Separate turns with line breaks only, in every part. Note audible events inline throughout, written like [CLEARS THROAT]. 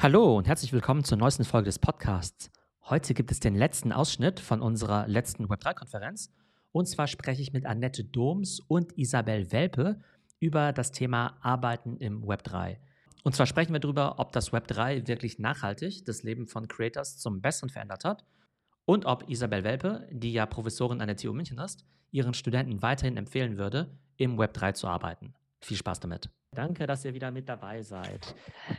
Hallo und herzlich willkommen zur neuesten Folge des Podcasts. Heute gibt es den letzten Ausschnitt von unserer letzten Web3-Konferenz. Und zwar spreche ich mit Annette Doms und Isabel Welpe über das Thema Arbeiten im Web3. Und zwar sprechen wir darüber, ob das Web3 wirklich nachhaltig das Leben von Creators zum Besseren verändert hat und ob Isabel Welpe, die ja Professorin an der TU München ist, ihren Studenten weiterhin empfehlen würde, im Web3 zu arbeiten. Viel Spaß damit. Danke, dass ihr wieder mit dabei seid.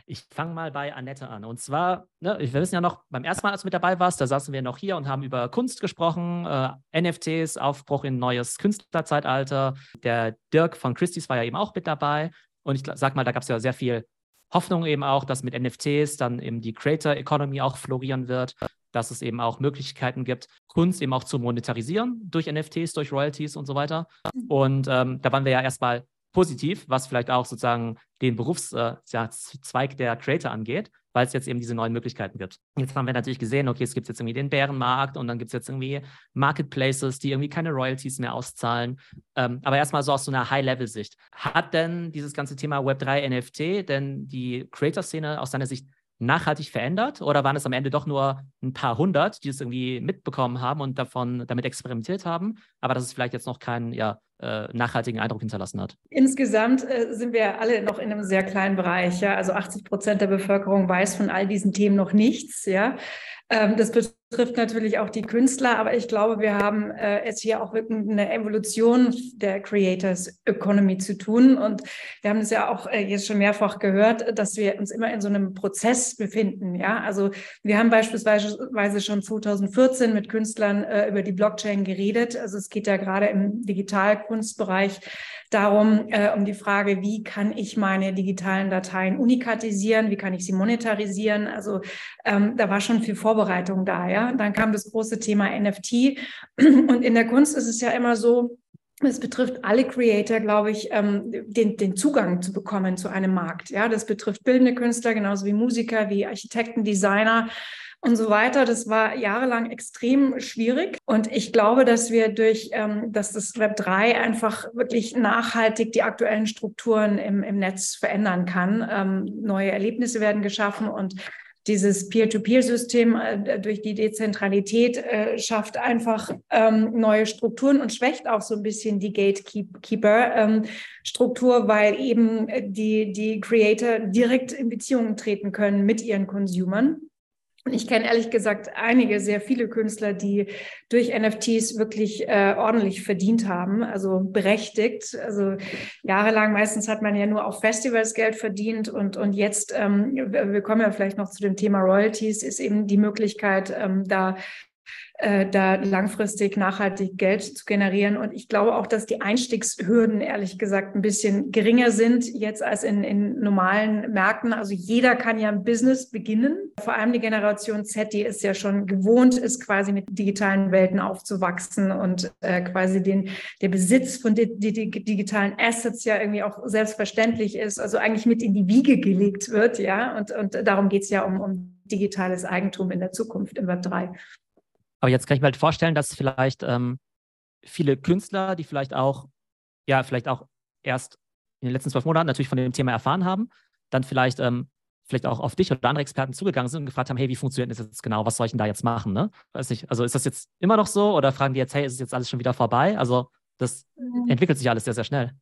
Ich fange mal bei Annette an. Und zwar, ne, wir wissen ja noch, beim ersten Mal, als du mit dabei warst, da saßen wir noch hier und haben über Kunst gesprochen, äh, NFTs, Aufbruch in neues Künstlerzeitalter. Der Dirk von Christie's war ja eben auch mit dabei. Und ich sag mal, da gab es ja sehr viel Hoffnung eben auch, dass mit NFTs dann eben die Creator Economy auch florieren wird, dass es eben auch Möglichkeiten gibt, Kunst eben auch zu monetarisieren durch NFTs, durch Royalties und so weiter. Mhm. Und ähm, da waren wir ja erstmal positiv, was vielleicht auch sozusagen den Berufszweig äh, der Creator angeht, weil es jetzt eben diese neuen Möglichkeiten gibt. Jetzt haben wir natürlich gesehen, okay, es gibt jetzt irgendwie den Bärenmarkt und dann gibt es jetzt irgendwie Marketplaces, die irgendwie keine Royalties mehr auszahlen. Ähm, aber erstmal so aus so einer High-Level-Sicht. Hat denn dieses ganze Thema Web3 NFT denn die Creator-Szene aus deiner Sicht nachhaltig verändert oder waren es am Ende doch nur ein paar hundert, die es irgendwie mitbekommen haben und davon damit experimentiert haben, aber dass es vielleicht jetzt noch keinen ja, nachhaltigen Eindruck hinterlassen hat?
Insgesamt äh, sind wir alle noch in einem sehr kleinen Bereich. Ja? Also 80 Prozent der Bevölkerung weiß von all diesen Themen noch nichts. Ja? Ähm, das betrifft natürlich auch die Künstler, aber ich glaube, wir haben äh, es hier auch wirklich eine Evolution der Creators Economy zu tun. Und wir haben es ja auch äh, jetzt schon mehrfach gehört, dass wir uns immer in so einem Prozess befinden. Ja, also wir haben beispielsweise schon 2014 mit Künstlern äh, über die Blockchain geredet. Also es geht ja gerade im Digitalkunstbereich darum, äh, um die Frage, wie kann ich meine digitalen Dateien unikatisieren, wie kann ich sie monetarisieren. Also ähm, da war schon viel Vorbereitung da. Ja, dann kam das große Thema NFT [CLEARS THROAT] und in der Kunst ist es ja immer so, es betrifft alle Creator, glaube ich, ähm, den, den Zugang zu bekommen zu einem Markt. Ja, das betrifft bildende Künstler genauso wie Musiker, wie Architekten, Designer und so weiter. Das war jahrelang extrem schwierig. Und ich glaube, dass wir durch, ähm, dass das Web 3 einfach wirklich nachhaltig die aktuellen Strukturen im, im Netz verändern kann. Ähm, neue Erlebnisse werden geschaffen und dieses Peer-to-Peer-System äh, durch die Dezentralität äh, schafft einfach ähm, neue Strukturen und schwächt auch so ein bisschen die Gatekeeper-Struktur, ähm, weil eben die, die Creator direkt in Beziehungen treten können mit ihren Consumern. Und ich kenne ehrlich gesagt einige, sehr viele Künstler, die durch NFTs wirklich äh, ordentlich verdient haben, also berechtigt. Also jahrelang, meistens hat man ja nur auf Festivals Geld verdient und, und jetzt, ähm, wir kommen ja vielleicht noch zu dem Thema Royalties, ist eben die Möglichkeit, ähm, da äh, da langfristig nachhaltig Geld zu generieren. Und ich glaube auch, dass die Einstiegshürden ehrlich gesagt ein bisschen geringer sind jetzt als in, in normalen Märkten. Also jeder kann ja ein Business beginnen. Vor allem die Generation Z, die ist ja schon gewohnt, ist quasi mit digitalen Welten aufzuwachsen und äh, quasi den, der Besitz von di di digitalen Assets ja irgendwie auch selbstverständlich ist, also eigentlich mit in die Wiege gelegt wird, ja. Und, und darum geht es ja um, um digitales Eigentum in der Zukunft im Web 3.
Aber jetzt kann ich mir halt vorstellen, dass vielleicht ähm, viele Künstler, die vielleicht auch, ja, vielleicht auch erst in den letzten zwölf Monaten natürlich von dem Thema erfahren haben, dann vielleicht, ähm, vielleicht auch auf dich oder andere Experten zugegangen sind und gefragt haben, hey, wie funktioniert das jetzt genau? Was soll ich denn da jetzt machen? Ne? Weiß nicht, also ist das jetzt immer noch so oder fragen die jetzt, hey, ist es jetzt alles schon wieder vorbei? Also das mhm. entwickelt sich alles sehr, sehr schnell.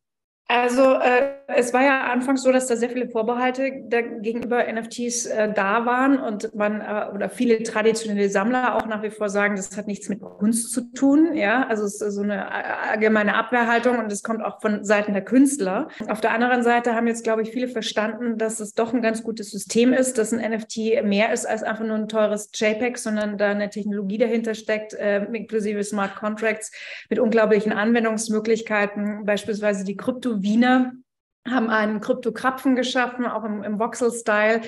Also äh, es war ja anfangs so, dass da sehr viele Vorbehalte gegenüber NFTs äh, da waren und man äh, oder viele traditionelle Sammler auch nach wie vor sagen, das hat nichts mit Kunst zu tun. Ja, also es ist so eine äh, allgemeine Abwehrhaltung und es kommt auch von Seiten der Künstler. Auf der anderen Seite haben jetzt, glaube ich, viele verstanden, dass es doch ein ganz gutes System ist, dass ein NFT mehr ist als einfach nur ein teures JPEG, sondern da eine Technologie dahinter steckt, äh, inklusive Smart Contracts mit unglaublichen Anwendungsmöglichkeiten, beispielsweise die Krypto Wiener haben einen Krypto-Krapfen geschaffen, auch im, im Voxel-Style.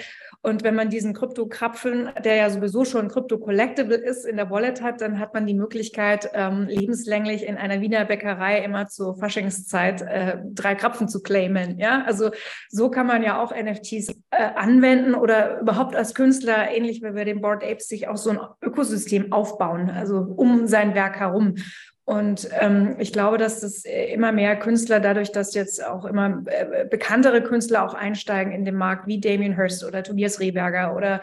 Und wenn man diesen Krypto-Krapfen, der ja sowieso schon Krypto-Collectible ist, in der Wallet hat, dann hat man die Möglichkeit, ähm, lebenslänglich in einer Wiener Bäckerei immer zur Faschingszeit äh, drei Krapfen zu claimen. Ja, also so kann man ja auch NFTs äh, anwenden oder überhaupt als Künstler, ähnlich wie bei den Board Apes, sich auch so ein Ökosystem aufbauen, also um sein Werk herum. Und ähm, ich glaube, dass das immer mehr Künstler, dadurch, dass jetzt auch immer äh, bekanntere Künstler auch einsteigen in den Markt, wie Damien Hirst oder Tobias Rehberger oder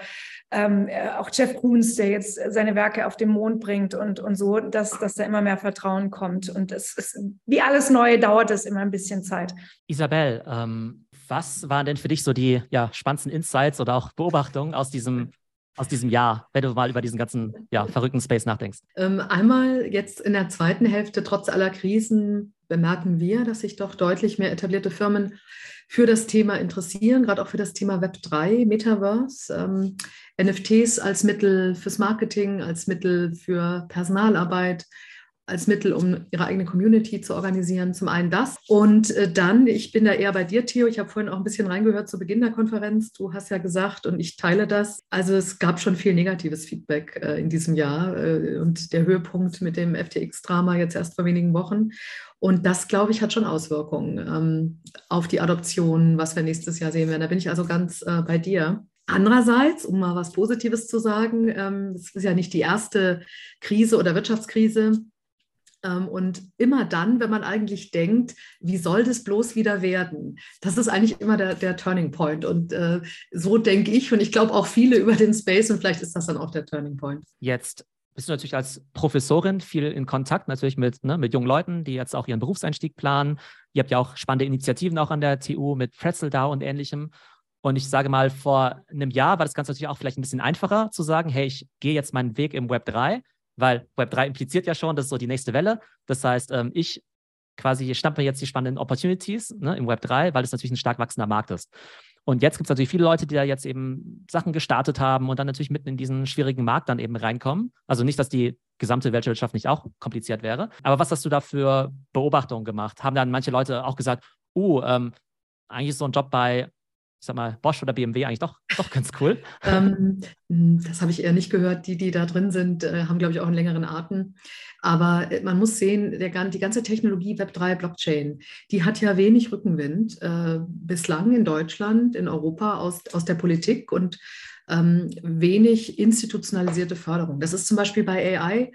ähm, äh, auch Jeff Koons, der jetzt seine Werke auf den Mond bringt und, und so, dass, dass da immer mehr Vertrauen kommt. Und es ist, wie alles Neue dauert es immer ein bisschen Zeit.
Isabel, ähm, was waren denn für dich so die ja, spannendsten Insights oder auch Beobachtungen aus diesem aus diesem Jahr, wenn du mal über diesen ganzen ja, verrückten Space nachdenkst?
Ähm, einmal jetzt in der zweiten Hälfte, trotz aller Krisen, bemerken wir, dass sich doch deutlich mehr etablierte Firmen für das Thema interessieren, gerade auch für das Thema Web 3, Metaverse, ähm, NFTs als Mittel fürs Marketing, als Mittel für Personalarbeit, als Mittel, um ihre eigene Community zu organisieren. Zum einen das. Und äh, dann, ich bin da eher bei dir, Theo. Ich habe vorhin auch ein bisschen reingehört zu Beginn der Konferenz. Du hast ja gesagt, und ich teile das. Also es gab schon viel negatives Feedback äh, in diesem Jahr äh, und der Höhepunkt mit dem FTX-Drama jetzt erst vor wenigen Wochen. Und das, glaube ich, hat schon Auswirkungen ähm, auf die Adoption, was wir nächstes Jahr sehen werden. Da bin ich also ganz bei dir. Andererseits, um mal was Positives zu sagen, ähm, es ist ja nicht die erste Krise oder Wirtschaftskrise, und immer dann, wenn man eigentlich denkt, wie soll das bloß wieder werden? Das ist eigentlich immer der, der Turning Point. Und äh, so denke ich und ich glaube auch viele über den Space und vielleicht ist das dann auch der Turning Point.
Jetzt bist du natürlich als Professorin viel in Kontakt natürlich mit, ne, mit jungen Leuten, die jetzt auch ihren Berufseinstieg planen. Ihr habt ja auch spannende Initiativen auch an der TU mit Pretzeldau und ähnlichem. Und ich sage mal, vor einem Jahr war das Ganze natürlich auch vielleicht ein bisschen einfacher zu sagen, hey, ich gehe jetzt meinen Weg im Web 3 weil Web 3 impliziert ja schon, das ist so die nächste Welle. Das heißt, ähm, ich quasi schnappe jetzt die spannenden Opportunities ne, im Web 3, weil es natürlich ein stark wachsender Markt ist. Und jetzt gibt es natürlich viele Leute, die da jetzt eben Sachen gestartet haben und dann natürlich mitten in diesen schwierigen Markt dann eben reinkommen. Also nicht, dass die gesamte Weltwirtschaft nicht auch kompliziert wäre. Aber was hast du da für Beobachtungen gemacht? Haben dann manche Leute auch gesagt, uh, ähm, eigentlich ist so ein Job bei ich sag mal, Bosch oder BMW eigentlich doch, [LAUGHS] doch ganz cool.
ähm, [LAUGHS] hm, das habe ich eher nicht gehört. Die, die da drin sind, äh, haben, glaube ich, auch einen längeren Atem. Aber äh, man muss sehen, der, die ganze Technologie Web3, Blockchain, die hat ja wenig Rückenwind äh, bislang in Deutschland, in Europa aus, aus der Politik und ähm, wenig institutionalisierte Förderung. Das ist zum Beispiel bei AI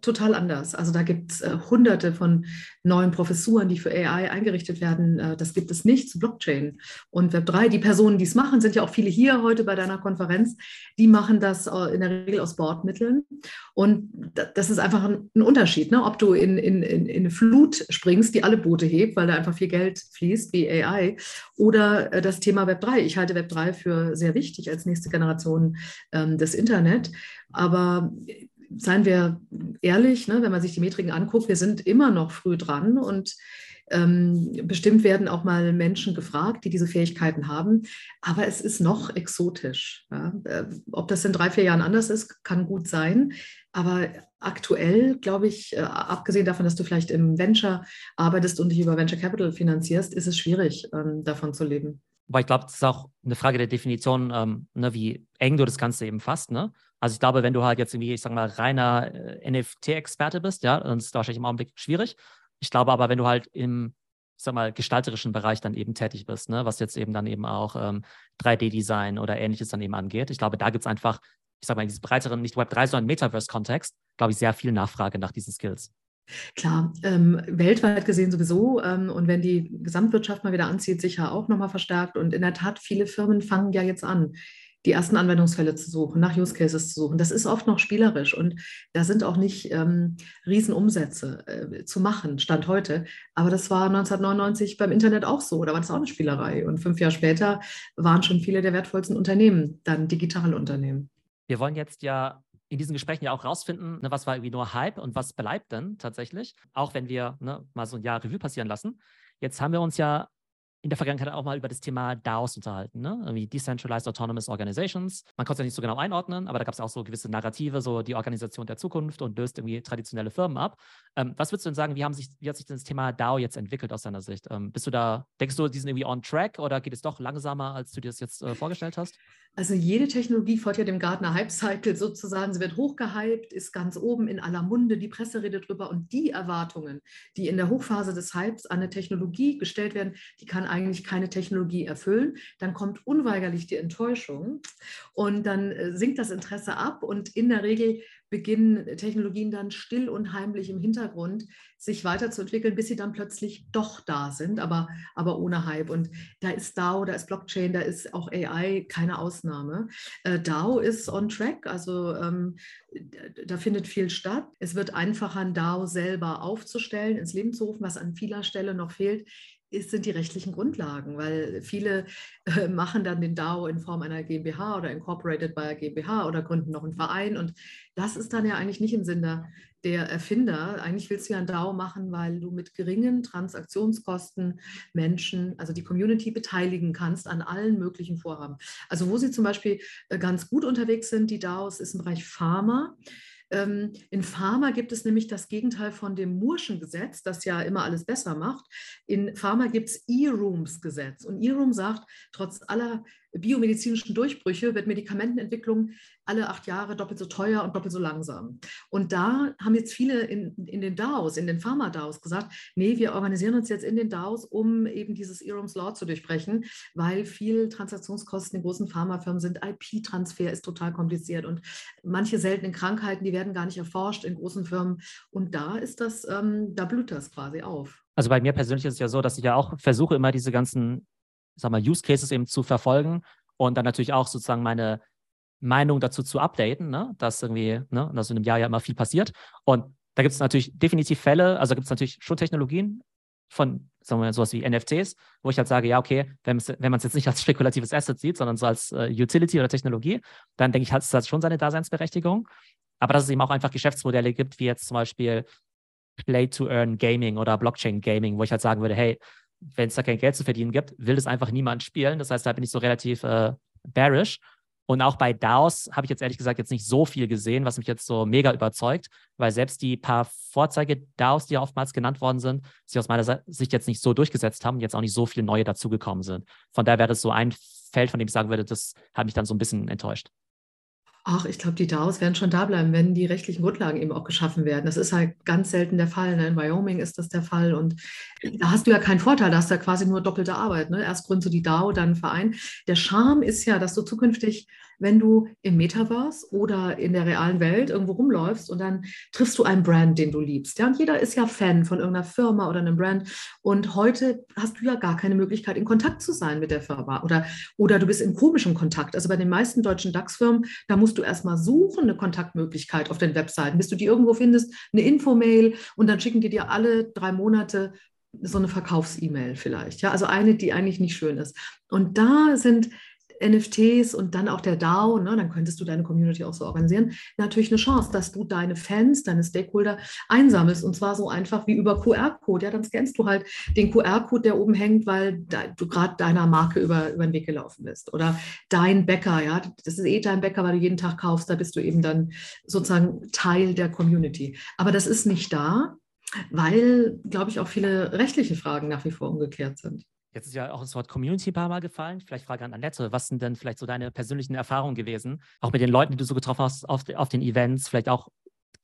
total anders. Also da gibt es äh, hunderte von neuen Professuren, die für AI eingerichtet werden. Äh, das gibt es nicht zu Blockchain und Web3. Die Personen, die es machen, sind ja auch viele hier heute bei deiner Konferenz. Die machen das äh, in der Regel aus Bordmitteln. Und das ist einfach ein, ein Unterschied, ne? ob du in, in, in, in, eine Flut springst, die alle Boote hebt, weil da einfach viel Geld fließt, wie AI, oder äh, das Thema Web3. Ich halte Web3 für sehr wichtig als nächste Generation ähm, des Internet. Aber seien wir ehrlich, ne, wenn man sich die Metriken anguckt, wir sind immer noch früh dran und ähm, bestimmt werden auch mal Menschen gefragt, die diese Fähigkeiten haben. Aber es ist noch exotisch. Ja. Äh, ob das in drei, vier Jahren anders ist, kann gut sein. Aber aktuell, glaube ich, äh, abgesehen davon, dass du vielleicht im Venture arbeitest und dich über Venture Capital finanzierst, ist es schwierig, ähm, davon zu leben.
Weil ich glaube, das ist auch eine Frage der Definition, ähm, ne, wie eng du das Ganze eben fasst. Ne? Also ich glaube, wenn du halt jetzt irgendwie, ich sag mal, reiner äh, NFT-Experte bist, ja, dann ist das wahrscheinlich im Augenblick schwierig. Ich glaube aber, wenn du halt im, ich sag mal, gestalterischen Bereich dann eben tätig bist, ne, was jetzt eben dann eben auch ähm, 3D-Design oder ähnliches dann eben angeht, ich glaube, da gibt es einfach, ich sag mal, in diesem breiteren, nicht Web 3, sondern Metaverse-Kontext, glaube ich, sehr viel Nachfrage nach diesen Skills.
Klar, ähm, weltweit gesehen sowieso. Ähm, und wenn die Gesamtwirtschaft mal wieder anzieht, sicher auch nochmal verstärkt. Und in der Tat, viele Firmen fangen ja jetzt an, die ersten Anwendungsfälle zu suchen, nach Use Cases zu suchen. Das ist oft noch spielerisch und da sind auch nicht ähm, Riesenumsätze äh, zu machen, Stand heute. Aber das war 1999 beim Internet auch so, da war das auch eine Spielerei. Und fünf Jahre später waren schon viele der wertvollsten Unternehmen dann digitale Unternehmen.
Wir wollen jetzt ja in diesen Gesprächen ja auch rausfinden, ne, was war irgendwie nur Hype und was bleibt denn tatsächlich, auch wenn wir ne, mal so ein Jahr Revue passieren lassen. Jetzt haben wir uns ja in der Vergangenheit auch mal über das Thema DAOs unterhalten, ne? Irgendwie Decentralized Autonomous Organizations. Man konnte es ja nicht so genau einordnen, aber da gab es auch so gewisse Narrative, so die Organisation der Zukunft und löst irgendwie traditionelle Firmen ab. Ähm, was würdest du denn sagen, wie, haben sich, wie hat sich das Thema DAO jetzt entwickelt aus deiner Sicht? Ähm, bist du da, denkst du, die sind irgendwie on track oder geht es doch langsamer, als du dir das jetzt äh, vorgestellt hast?
Also jede Technologie folgt ja dem Gartner Hype Cycle sozusagen. Sie wird hochgehypt, ist ganz oben in aller Munde, die Presse redet drüber und die Erwartungen, die in der Hochphase des Hypes an eine Technologie gestellt werden, die kann eigentlich keine Technologie erfüllen, dann kommt unweigerlich die Enttäuschung und dann äh, sinkt das Interesse ab und in der Regel beginnen Technologien dann still und heimlich im Hintergrund sich weiterzuentwickeln, bis sie dann plötzlich doch da sind, aber, aber ohne Hype. Und da ist DAO, da ist Blockchain, da ist auch AI keine Ausnahme. Äh, DAO ist on track, also ähm, da findet viel statt. Es wird einfacher, ein DAO selber aufzustellen, ins Leben zu rufen, was an vieler Stelle noch fehlt ist, sind die rechtlichen Grundlagen, weil viele äh, machen dann den DAO in Form einer GmbH oder incorporated bei einer GmbH oder gründen noch einen Verein und das ist dann ja eigentlich nicht im Sinne der Erfinder. Eigentlich willst du ja ein DAO machen, weil du mit geringen Transaktionskosten Menschen, also die Community beteiligen kannst an allen möglichen Vorhaben. Also wo sie zum Beispiel äh, ganz gut unterwegs sind, die DAOs, ist im Bereich Pharma. Ähm, in Pharma gibt es nämlich das Gegenteil von dem Murschen Gesetz, das ja immer alles besser macht. In Pharma gibt es E-Rooms-Gesetz. Und E-Room sagt, trotz aller biomedizinischen Durchbrüche wird Medikamentenentwicklung alle acht Jahre doppelt so teuer und doppelt so langsam. Und da haben jetzt viele in, in den DAOs, in den Pharma-DAOs gesagt, nee, wir organisieren uns jetzt in den DAOs, um eben dieses Erums Law zu durchbrechen, weil viel Transaktionskosten in großen Pharmafirmen sind. IP-Transfer ist total kompliziert und manche seltenen Krankheiten, die werden gar nicht erforscht in großen Firmen. Und da ist das, ähm, da blüht das quasi auf.
Also bei mir persönlich ist es ja so, dass ich ja auch versuche, immer diese ganzen sag mal, Use Cases eben zu verfolgen und dann natürlich auch sozusagen meine Meinung dazu zu updaten, ne? dass irgendwie, ne, dass in einem Jahr ja immer viel passiert. Und da gibt es natürlich definitiv Fälle, also gibt es natürlich schon Technologien von, sagen wir mal, sowas wie NFTs, wo ich halt sage, ja, okay, wenn, man es jetzt nicht als spekulatives Asset sieht, sondern so als äh, Utility oder Technologie, dann denke ich, hat es schon seine Daseinsberechtigung. Aber dass es eben auch einfach Geschäftsmodelle gibt, wie jetzt zum Beispiel Play-to-Earn-Gaming oder Blockchain-Gaming, wo ich halt sagen würde, hey, wenn es da kein Geld zu verdienen gibt, will das einfach niemand spielen. Das heißt, da bin ich so relativ äh, bearish. Und auch bei DAOs habe ich jetzt ehrlich gesagt jetzt nicht so viel gesehen, was mich jetzt so mega überzeugt, weil selbst die paar Vorzeige-DAOs, die ja oftmals genannt worden sind, sich aus meiner Sicht jetzt nicht so durchgesetzt haben, jetzt auch nicht so viele neue dazugekommen sind. Von daher wäre das so ein Feld, von dem ich sagen würde, das hat mich dann so ein bisschen enttäuscht.
Ach, ich glaube, die DAOs werden schon da bleiben, wenn die rechtlichen Grundlagen eben auch geschaffen werden. Das ist halt ganz selten der Fall. Ne? In Wyoming ist das der Fall. Und da hast du ja keinen Vorteil, da hast du ja quasi nur doppelte Arbeit. Ne? Erst gründest du die DAO, dann Verein. Der Charme ist ja, dass du zukünftig wenn du im Metaverse oder in der realen Welt irgendwo rumläufst und dann triffst du einen Brand, den du liebst. Ja, und jeder ist ja Fan von irgendeiner Firma oder einem Brand. Und heute hast du ja gar keine Möglichkeit, in Kontakt zu sein mit der Firma oder, oder du bist in komischem Kontakt. Also bei den meisten deutschen DAX-Firmen, da musst du erstmal suchen, eine Kontaktmöglichkeit auf den Webseiten, bis du die irgendwo findest, eine Infomail und dann schicken die dir alle drei Monate so eine Verkaufs-E-Mail vielleicht. Ja, also eine, die eigentlich nicht schön ist. Und da sind NFTs und dann auch der DAO, ne, dann könntest du deine Community auch so organisieren, natürlich eine Chance, dass du deine Fans, deine Stakeholder einsammelst und zwar so einfach wie über QR-Code. Ja, dann scannst du halt den QR-Code, der oben hängt, weil da, du gerade deiner Marke über, über den Weg gelaufen bist. Oder dein Bäcker, ja, das ist eh dein Bäcker, weil du jeden Tag kaufst, da bist du eben dann sozusagen Teil der Community. Aber das ist nicht da, weil, glaube ich, auch viele rechtliche Fragen nach wie vor ungeklärt sind.
Jetzt ist ja auch das Wort Community ein paar Mal gefallen. Vielleicht Frage an Annette. Was sind denn vielleicht so deine persönlichen Erfahrungen gewesen? Auch mit den Leuten, die du so getroffen hast auf, auf den Events, vielleicht auch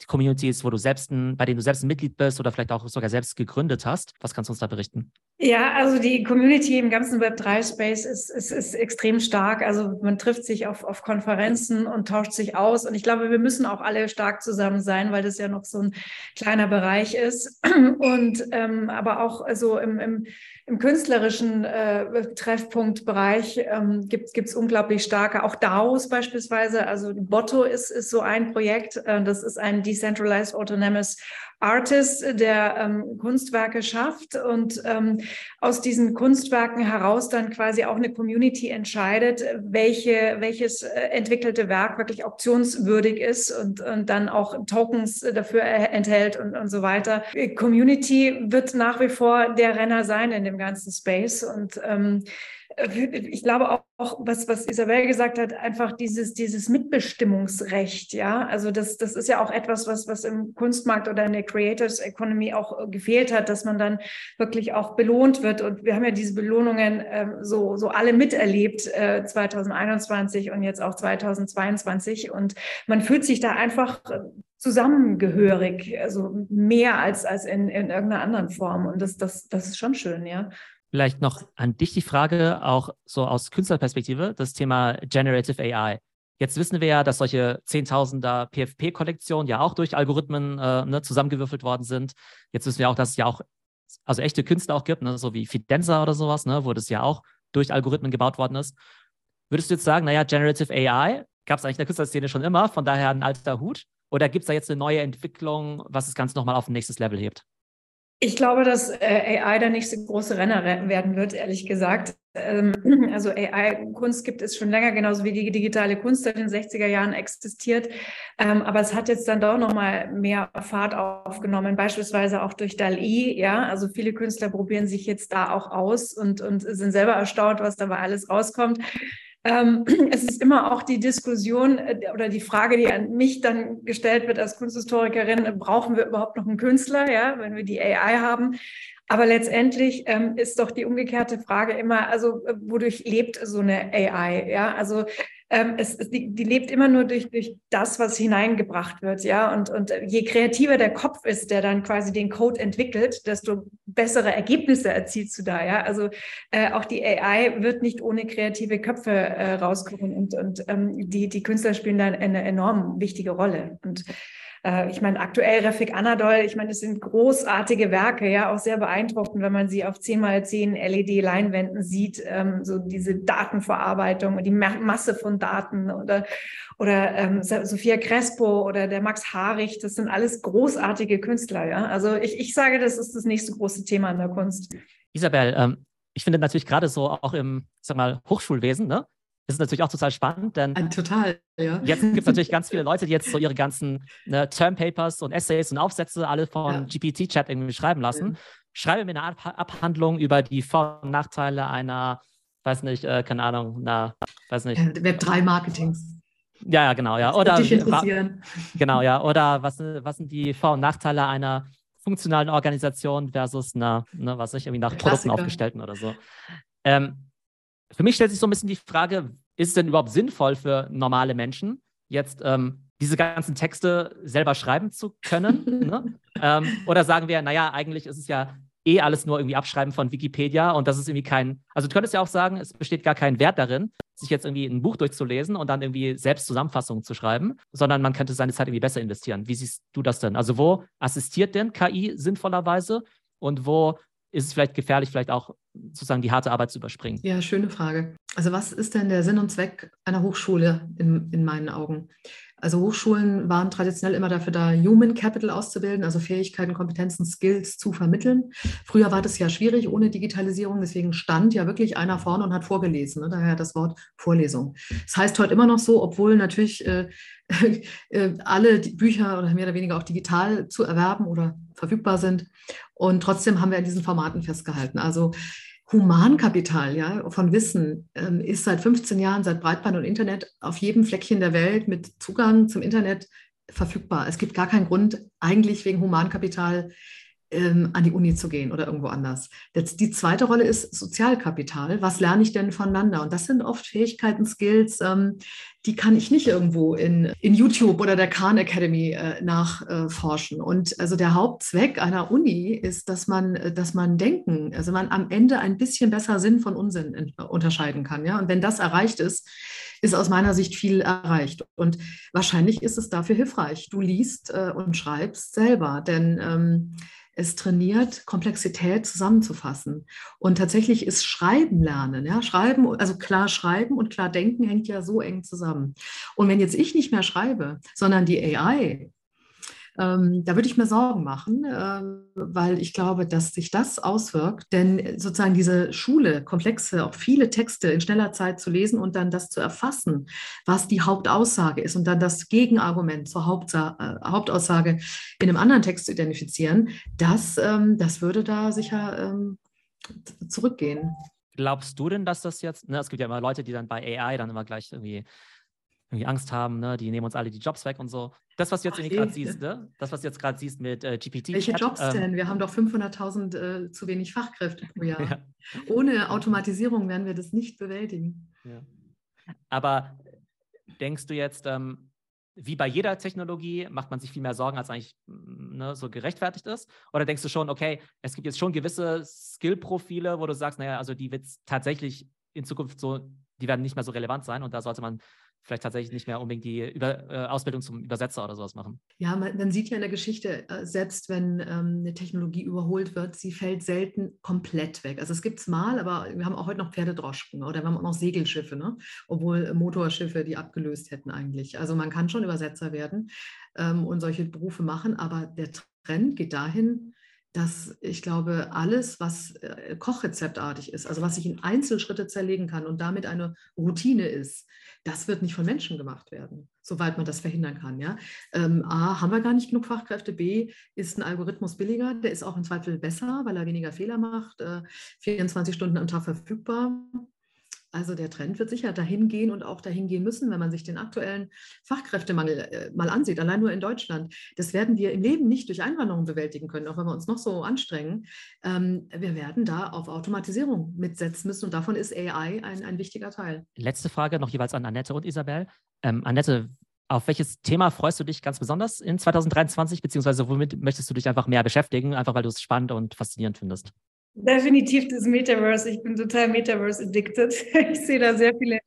die Communities, wo du selbst ein, bei denen du selbst ein Mitglied bist oder vielleicht auch sogar selbst gegründet hast. Was kannst du uns da berichten?
Ja, also die Community im ganzen Web3-Space ist, ist, ist extrem stark. Also man trifft sich auf, auf Konferenzen und tauscht sich aus. Und ich glaube, wir müssen auch alle stark zusammen sein, weil das ja noch so ein kleiner Bereich ist. Und ähm, aber auch so im, im im künstlerischen äh, Treffpunktbereich ähm, gibt es unglaublich starke, auch DAOs beispielsweise. Also Botto ist, ist so ein Projekt, äh, das ist ein Decentralized Autonomous Artist, der ähm, Kunstwerke schafft und ähm, aus diesen Kunstwerken heraus dann quasi auch eine Community entscheidet, welche, welches äh, entwickelte Werk wirklich auktionswürdig ist und, und dann auch Tokens dafür enthält und, und so weiter. Community wird nach wie vor der Renner sein in dem ganzen Space und ähm, ich glaube auch, was, was Isabel gesagt hat, einfach dieses, dieses Mitbestimmungsrecht, ja. Also das, das ist ja auch etwas, was, was im Kunstmarkt oder in der Creators Economy auch gefehlt hat, dass man dann wirklich auch belohnt wird. Und wir haben ja diese Belohnungen äh, so, so alle miterlebt, äh, 2021 und jetzt auch 2022. Und man fühlt sich da einfach zusammengehörig, also mehr als, als in, in irgendeiner anderen Form. Und das, das, das ist schon schön, ja.
Vielleicht noch an dich die Frage, auch so aus Künstlerperspektive, das Thema Generative AI. Jetzt wissen wir ja, dass solche Zehntausender PFP-Kollektionen ja auch durch Algorithmen äh, ne, zusammengewürfelt worden sind. Jetzt wissen wir auch, dass es ja auch also echte Künstler auch gibt, ne, so wie Fidenza oder sowas, ne, wo das ja auch durch Algorithmen gebaut worden ist. Würdest du jetzt sagen, naja, Generative AI gab es eigentlich in der Künstlerszene schon immer, von daher ein alter Hut? Oder gibt es da jetzt eine neue Entwicklung, was das Ganze nochmal auf ein nächstes Level hebt?
Ich glaube, dass äh, AI der nächste große Renner werden wird, ehrlich gesagt. Ähm, [CLEARS THROAT] also AI-Kunst gibt es schon länger, genauso wie die digitale Kunst seit den 60er Jahren existiert. Ähm, aber es hat jetzt dann doch nochmal mehr Fahrt aufgenommen, beispielsweise auch durch DAL-I. Ja, also viele Künstler probieren sich jetzt da auch aus und, und sind selber erstaunt, was dabei alles rauskommt. Ähm, [CLEARS THROAT] es ist immer auch die Diskussion äh, oder die Frage, die an mich dann gestellt wird als Kunsthistorikerin, brauchen wir überhaupt noch einen Künstler, ja, wenn wir die AI haben? Aber letztendlich ähm, ist doch die umgekehrte Frage immer, also äh, wodurch lebt so eine AI? Ja, also ähm, es, die, die, lebt immer nur durch, durch das, was hineingebracht wird, ja. Und, und je kreativer der Kopf ist, der dann quasi den Code entwickelt, desto bessere Ergebnisse erzielst du da, ja. Also äh, auch die AI wird nicht ohne kreative Köpfe äh, rauskommen und, und ähm, die, die Künstler spielen da eine enorm wichtige Rolle. Und äh, ich meine, aktuell Refik Anadol, ich meine, das sind großartige Werke, ja, auch sehr beeindruckend, wenn man sie auf 10 mal 10 LED-Leinwänden sieht, ähm, so diese Datenverarbeitung und die Masse von Daten oder, oder ähm, Sophia Crespo oder der Max Harich, das sind alles großartige Künstler, ja. Also ich, ich sage, das ist das nächste große Thema in der Kunst.
Isabel, ähm, ich finde natürlich gerade so auch im, sag mal, Hochschulwesen, ne? Ist natürlich auch total spannend, denn
total, ja.
jetzt gibt es natürlich ganz viele [LAUGHS] Leute, die jetzt so ihre ganzen ne, Termpapers und Essays und Aufsätze alle von ja. GPT-Chat irgendwie schreiben lassen. Mhm. Schreibe mir eine Ab Abhandlung über die Vor- und Nachteile einer, weiß nicht, äh, keine Ahnung, na, weiß nicht.
Web 3 Marketings.
Ja, ja, genau, ja. Oder, dich interessieren. Genau, ja. [LAUGHS] Oder was, was sind die Vor- und Nachteile einer funktionalen Organisation versus einer, ne, was nicht, irgendwie nach Produkten aufgestellten oder so. Ähm, für mich stellt sich so ein bisschen die Frage, ist es denn überhaupt sinnvoll für normale Menschen, jetzt ähm, diese ganzen Texte selber schreiben zu können? [LAUGHS] ne? ähm, oder sagen wir, naja, eigentlich ist es ja eh alles nur irgendwie Abschreiben von Wikipedia und das ist irgendwie kein, also du könntest ja auch sagen, es besteht gar kein Wert darin, sich jetzt irgendwie ein Buch durchzulesen und dann irgendwie selbst Zusammenfassungen zu schreiben, sondern man könnte seine Zeit irgendwie besser investieren. Wie siehst du das denn? Also wo assistiert denn KI sinnvollerweise und wo ist es vielleicht gefährlich, vielleicht auch sozusagen die harte Arbeit zu überspringen?
Ja, schöne Frage. Also was ist denn der Sinn und Zweck einer Hochschule in, in meinen Augen? Also Hochschulen waren traditionell immer dafür da, Human Capital auszubilden, also Fähigkeiten, Kompetenzen, Skills zu vermitteln. Früher war das ja schwierig ohne Digitalisierung, deswegen stand ja wirklich einer vorne und hat vorgelesen. Ne? Daher das Wort Vorlesung. Das heißt heute immer noch so, obwohl natürlich äh, [LAUGHS] äh, alle Bücher oder mehr oder weniger auch digital zu erwerben oder verfügbar sind. Und trotzdem haben wir in diesen Formaten festgehalten. Also Humankapital ja, von Wissen ähm, ist seit 15 Jahren, seit Breitband und Internet auf jedem Fleckchen der Welt mit Zugang zum Internet verfügbar. Es gibt gar keinen Grund, eigentlich wegen Humankapital ähm, an die Uni zu gehen oder irgendwo anders. Jetzt die zweite Rolle ist Sozialkapital. Was lerne ich denn voneinander? Und das sind oft Fähigkeiten, Skills, ähm, die kann ich nicht irgendwo in, in YouTube oder der Khan Academy äh, nachforschen. Äh, und also der Hauptzweck einer Uni ist, dass man, dass man denken, also man am Ende ein bisschen besser Sinn von Unsinn in, unterscheiden kann. Ja? Und wenn das erreicht ist, ist aus meiner Sicht viel erreicht. Und wahrscheinlich ist es dafür hilfreich. Du liest äh, und schreibst selber, denn ähm, es trainiert, Komplexität zusammenzufassen. Und tatsächlich ist Schreiben lernen, ja, Schreiben, also klar schreiben und klar denken hängt ja so eng zusammen. Und wenn jetzt ich nicht mehr schreibe, sondern die AI, ähm, da würde ich mir Sorgen machen, äh, weil ich glaube, dass sich das auswirkt. Denn sozusagen diese Schule, komplexe, auch viele Texte in schneller Zeit zu lesen und dann das zu erfassen, was die Hauptaussage ist und dann das Gegenargument zur Hauptsa äh, Hauptaussage in einem anderen Text zu identifizieren, das, ähm, das würde da sicher ähm, zurückgehen.
Glaubst du denn, dass das jetzt, ne, es gibt ja immer Leute, die dann bei AI dann immer gleich irgendwie irgendwie Angst haben, ne? die nehmen uns alle die Jobs weg und so. Das, was du jetzt gerade siehst, ne? das, was du jetzt gerade siehst mit äh, GPT.
Welche Jobs ähm, denn? Wir haben doch 500.000 äh, zu wenig Fachkräfte pro [LAUGHS] Jahr. ja. Ohne Automatisierung werden wir das nicht bewältigen. Ja.
Aber denkst du jetzt, ähm, wie bei jeder Technologie macht man sich viel mehr Sorgen, als eigentlich mm, ne, so gerechtfertigt ist? Oder denkst du schon, okay, es gibt jetzt schon gewisse Skill-Profile, wo du sagst, naja, also die wird tatsächlich in Zukunft so, die werden nicht mehr so relevant sein und da sollte man vielleicht tatsächlich nicht mehr unbedingt die Über äh, Ausbildung zum Übersetzer oder sowas machen.
Ja, man, man sieht ja in der Geschichte, äh, selbst wenn ähm, eine Technologie überholt wird, sie fällt selten komplett weg. Also es gibt es mal, aber wir haben auch heute noch Pferdedroschken oder wir haben auch noch Segelschiffe, ne? obwohl Motorschiffe die abgelöst hätten eigentlich. Also man kann schon Übersetzer werden ähm, und solche Berufe machen, aber der Trend geht dahin, dass ich glaube, alles, was äh, kochrezeptartig ist, also was ich in Einzelschritte zerlegen kann und damit eine Routine ist, das wird nicht von Menschen gemacht werden, soweit man das verhindern kann. Ja? Ähm, A, haben wir gar nicht genug Fachkräfte. B, ist ein Algorithmus billiger, der ist auch im Zweifel besser, weil er weniger Fehler macht, äh, 24 Stunden am Tag verfügbar. Also der Trend wird sicher dahin gehen und auch dahin gehen müssen, wenn man sich den aktuellen Fachkräftemangel äh, mal ansieht, allein nur in Deutschland. Das werden wir im Leben nicht durch Einwanderung bewältigen können, auch wenn wir uns noch so anstrengen. Ähm, wir werden da auf Automatisierung mitsetzen müssen und davon ist AI ein, ein wichtiger Teil.
Letzte Frage noch jeweils an Annette und Isabel. Ähm, Annette, auf welches Thema freust du dich ganz besonders in 2023, beziehungsweise womit möchtest du dich einfach mehr beschäftigen, einfach weil du es spannend und faszinierend findest?
Definitiv das Metaverse. Ich bin total Metaverse addicted. [LAUGHS] Ich sehe da sehr viele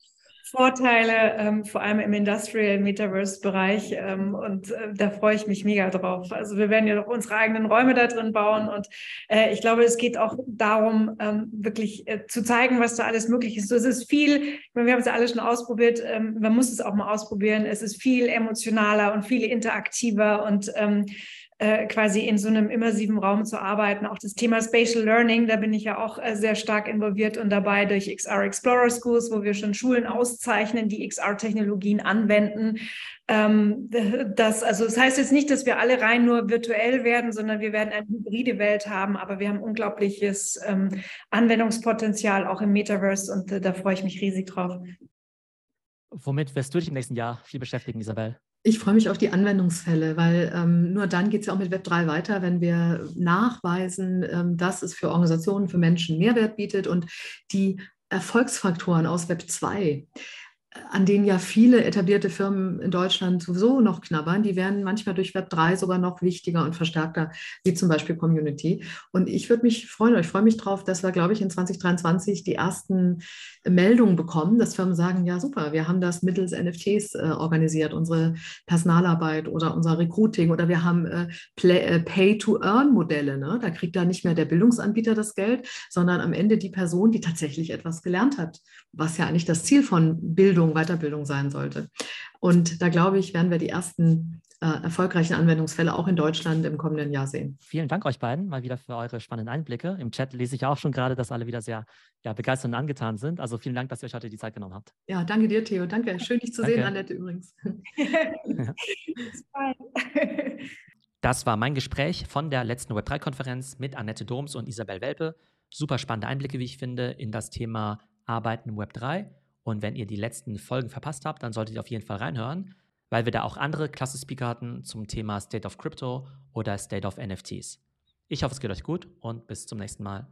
Vorteile, ähm, vor allem im Industrial Metaverse-Bereich. Ähm, und äh, da freue ich mich mega drauf. Also wir werden ja auch unsere eigenen Räume da drin bauen. Und äh, ich glaube, es geht auch darum, ähm, wirklich äh, zu zeigen, was da alles möglich ist. So, es ist viel, ich meine, wir haben es ja alle schon ausprobiert, ähm, man muss es auch mal ausprobieren. Es ist viel emotionaler und viel interaktiver und ähm, äh, quasi in so einem immersiven Raum zu arbeiten. Auch das Thema Spatial Learning, da bin ich ja auch äh, sehr stark involviert und dabei durch XR Explorer Schools, wo wir schon Schulen auszeichnen, die XR-Technologien anwenden. Ähm, das, also das heißt jetzt nicht, dass wir alle rein nur virtuell werden, sondern wir werden eine hybride Welt haben, aber wir haben unglaubliches ähm, Anwendungspotenzial auch im Metaverse und äh, da freue ich mich riesig drauf.
Womit wirst du dich im nächsten Jahr viel beschäftigen, Isabel?
Ich freue mich auf die Anwendungsfälle, weil ähm, nur dann geht es ja auch mit Web3 weiter, wenn wir nachweisen, ähm, dass es für Organisationen, für Menschen Mehrwert bietet und die Erfolgsfaktoren aus Web2 an denen ja viele etablierte Firmen in Deutschland sowieso noch knabbern, die werden manchmal durch Web 3 sogar noch wichtiger und verstärkter, wie zum Beispiel Community. Und ich würde mich freuen, ich freue mich drauf, dass wir, glaube ich, in 2023 die ersten Meldungen bekommen, dass Firmen sagen, ja super, wir haben das mittels NFTs äh, organisiert, unsere Personalarbeit oder unser Recruiting oder wir haben äh, äh, Pay-to-Earn-Modelle. Ne? Da kriegt da nicht mehr der Bildungsanbieter das Geld, sondern am Ende die Person, die tatsächlich etwas gelernt hat, was ja eigentlich das Ziel von Bildung Bildung, Weiterbildung sein sollte. Und da glaube ich, werden wir die ersten erfolgreichen Anwendungsfälle auch in Deutschland im kommenden Jahr sehen.
Vielen Dank euch beiden mal wieder für eure spannenden Einblicke. Im Chat lese ich auch schon gerade, dass alle wieder sehr ja, begeistert und angetan sind. Also vielen Dank, dass ihr euch heute die Zeit genommen habt.
Ja, danke dir, Theo. Danke. Schön, dich zu danke. sehen, Annette übrigens. [LAUGHS]
Das war mein Gespräch von der letzten Web3-Konferenz mit Annette Doms und Isabel Welpe. Super spannende Einblicke, wie ich finde, in das Thema Arbeiten im Web 3. Und wenn ihr die letzten Folgen verpasst habt, dann solltet ihr auf jeden Fall reinhören, weil wir da auch andere klasse Speaker hatten zum Thema State of Crypto oder State of NFTs. Ich hoffe, es geht euch gut und bis zum nächsten Mal.